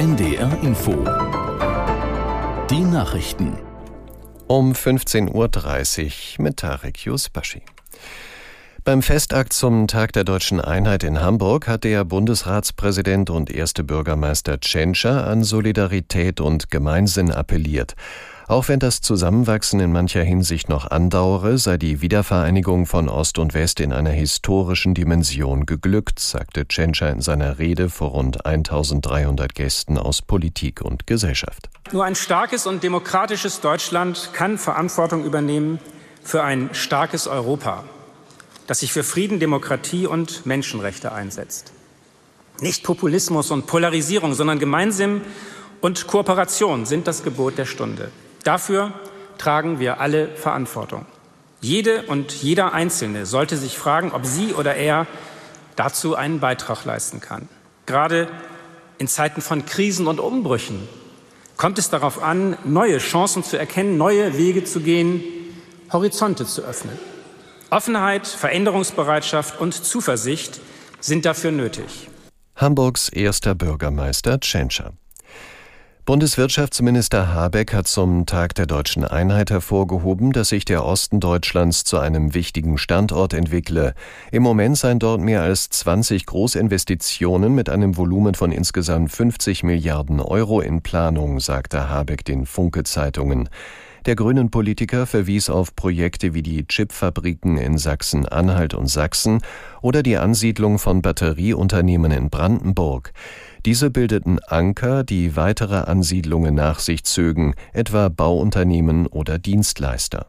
NDR Info. Die Nachrichten. Um 15.30 Uhr mit Tarek Yusbashi. Beim Festakt zum Tag der deutschen Einheit in Hamburg hat der Bundesratspräsident und erste Bürgermeister Tschentscher an Solidarität und Gemeinsinn appelliert. Auch wenn das Zusammenwachsen in mancher Hinsicht noch andauere, sei die Wiedervereinigung von Ost und West in einer historischen Dimension geglückt, sagte Tschentscher in seiner Rede vor rund 1300 Gästen aus Politik und Gesellschaft. Nur ein starkes und demokratisches Deutschland kann Verantwortung übernehmen für ein starkes Europa, das sich für Frieden, Demokratie und Menschenrechte einsetzt. Nicht Populismus und Polarisierung, sondern Gemeinsinn und Kooperation sind das Gebot der Stunde. Dafür tragen wir alle Verantwortung. Jede und jeder Einzelne sollte sich fragen, ob sie oder er dazu einen Beitrag leisten kann. Gerade in Zeiten von Krisen und Umbrüchen kommt es darauf an, neue Chancen zu erkennen, neue Wege zu gehen, Horizonte zu öffnen. Offenheit, Veränderungsbereitschaft und Zuversicht sind dafür nötig. Hamburgs erster Bürgermeister Tschentscher. Bundeswirtschaftsminister Habeck hat zum Tag der deutschen Einheit hervorgehoben, dass sich der Osten Deutschlands zu einem wichtigen Standort entwickle. Im Moment seien dort mehr als 20 Großinvestitionen mit einem Volumen von insgesamt 50 Milliarden Euro in Planung, sagte Habeck den Funke-Zeitungen. Der grünen Politiker verwies auf Projekte wie die Chipfabriken in Sachsen-Anhalt und Sachsen oder die Ansiedlung von Batterieunternehmen in Brandenburg. Diese bildeten Anker, die weitere Ansiedlungen nach sich zögen, etwa Bauunternehmen oder Dienstleister.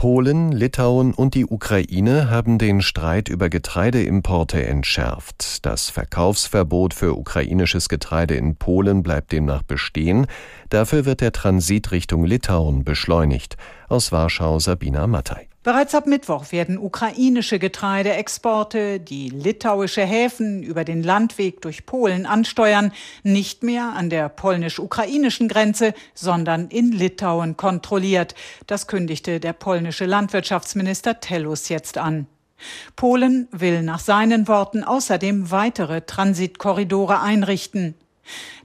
Polen, Litauen und die Ukraine haben den Streit über Getreideimporte entschärft. Das Verkaufsverbot für ukrainisches Getreide in Polen bleibt demnach bestehen. Dafür wird der Transit Richtung Litauen beschleunigt. Aus Warschau Sabina Mattei. Bereits ab Mittwoch werden ukrainische Getreideexporte, die litauische Häfen über den Landweg durch Polen ansteuern, nicht mehr an der polnisch-ukrainischen Grenze, sondern in Litauen kontrolliert. Das kündigte der polnische Landwirtschaftsminister Tellus jetzt an. Polen will nach seinen Worten außerdem weitere Transitkorridore einrichten.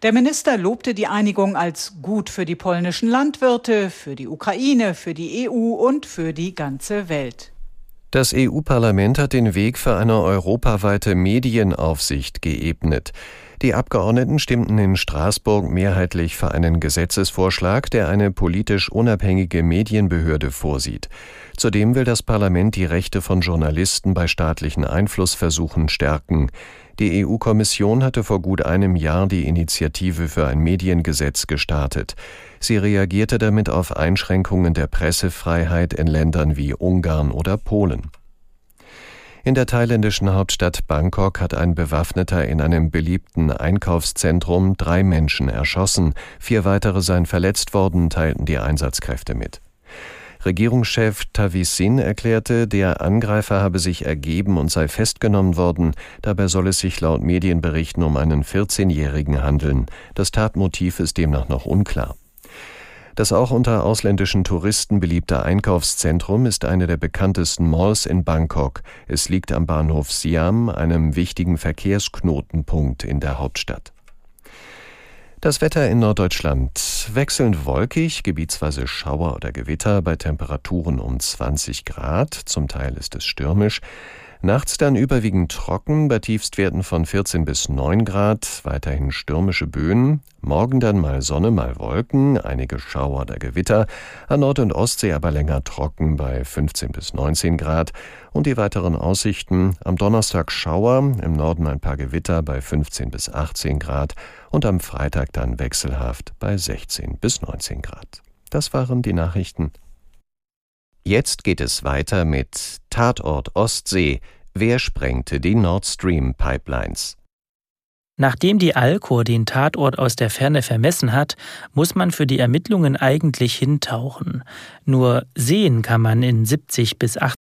Der Minister lobte die Einigung als gut für die polnischen Landwirte, für die Ukraine, für die EU und für die ganze Welt. Das EU-Parlament hat den Weg für eine europaweite Medienaufsicht geebnet. Die Abgeordneten stimmten in Straßburg mehrheitlich für einen Gesetzesvorschlag, der eine politisch unabhängige Medienbehörde vorsieht. Zudem will das Parlament die Rechte von Journalisten bei staatlichen Einflussversuchen stärken. Die EU-Kommission hatte vor gut einem Jahr die Initiative für ein Mediengesetz gestartet. Sie reagierte damit auf Einschränkungen der Pressefreiheit in Ländern wie Ungarn oder Polen. In der thailändischen Hauptstadt Bangkok hat ein Bewaffneter in einem beliebten Einkaufszentrum drei Menschen erschossen, vier weitere seien verletzt worden, teilten die Einsatzkräfte mit. Regierungschef Tavisin erklärte, der Angreifer habe sich ergeben und sei festgenommen worden. Dabei soll es sich laut Medienberichten um einen 14-Jährigen handeln. Das Tatmotiv ist demnach noch unklar. Das auch unter ausländischen Touristen beliebte Einkaufszentrum ist eine der bekanntesten Malls in Bangkok. Es liegt am Bahnhof Siam, einem wichtigen Verkehrsknotenpunkt in der Hauptstadt. Das Wetter in Norddeutschland wechselnd wolkig, gebietsweise Schauer oder Gewitter bei Temperaturen um 20 Grad, zum Teil ist es stürmisch. Nachts dann überwiegend trocken, bei Tiefstwerten von 14 bis 9 Grad, weiterhin stürmische Böen. Morgen dann mal Sonne, mal Wolken, einige Schauer oder Gewitter. An Nord- und Ostsee aber länger trocken bei 15 bis 19 Grad. Und die weiteren Aussichten. Am Donnerstag Schauer, im Norden ein paar Gewitter bei 15 bis 18 Grad. Und am Freitag dann wechselhaft bei 16 bis 19 Grad. Das waren die Nachrichten. Jetzt geht es weiter mit Tatort Ostsee. Wer sprengte die Nord Stream Pipelines? Nachdem die Alcor den Tatort aus der Ferne vermessen hat, muss man für die Ermittlungen eigentlich hintauchen. Nur sehen kann man in 70 bis 80